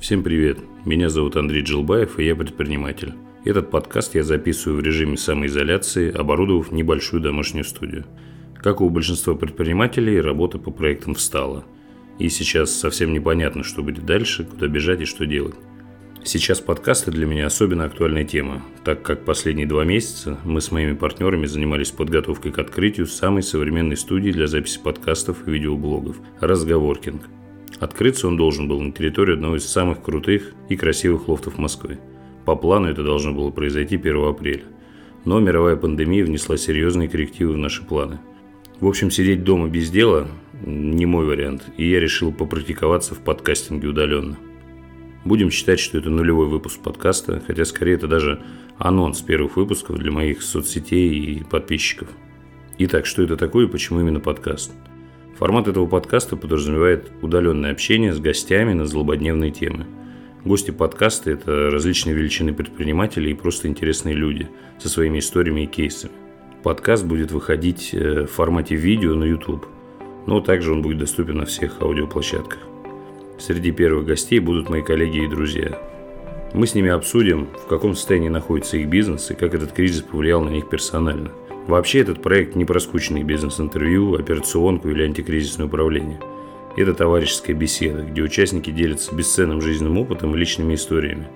Всем привет! Меня зовут Андрей Джилбаев, и я предприниматель. Этот подкаст я записываю в режиме самоизоляции, оборудовав небольшую домашнюю студию. Как и у большинства предпринимателей, работа по проектам встала. И сейчас совсем непонятно, что будет дальше, куда бежать и что делать. Сейчас подкасты для меня особенно актуальная тема, так как последние два месяца мы с моими партнерами занимались подготовкой к открытию самой современной студии для записи подкастов и видеоблогов – «Разговоркинг», Открыться он должен был на территории одного из самых крутых и красивых лофтов Москвы. По плану это должно было произойти 1 апреля. Но мировая пандемия внесла серьезные коррективы в наши планы. В общем, сидеть дома без дела – не мой вариант, и я решил попрактиковаться в подкастинге удаленно. Будем считать, что это нулевой выпуск подкаста, хотя скорее это даже анонс первых выпусков для моих соцсетей и подписчиков. Итак, что это такое и почему именно подкаст – Формат этого подкаста подразумевает удаленное общение с гостями на злободневные темы. Гости подкаста – это различные величины предпринимателей и просто интересные люди со своими историями и кейсами. Подкаст будет выходить э, в формате видео на YouTube, но также он будет доступен на всех аудиоплощадках. Среди первых гостей будут мои коллеги и друзья. Мы с ними обсудим, в каком состоянии находится их бизнес и как этот кризис повлиял на них персонально – Вообще этот проект не про скучные бизнес-интервью, операционку или антикризисное управление. Это товарищеская беседа, где участники делятся бесценным жизненным опытом и личными историями.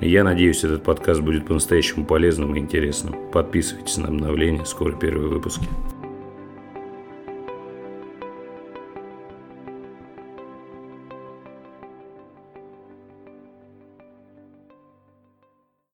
я надеюсь, этот подкаст будет по-настоящему полезным и интересным. Подписывайтесь на обновления, скоро первые выпуски.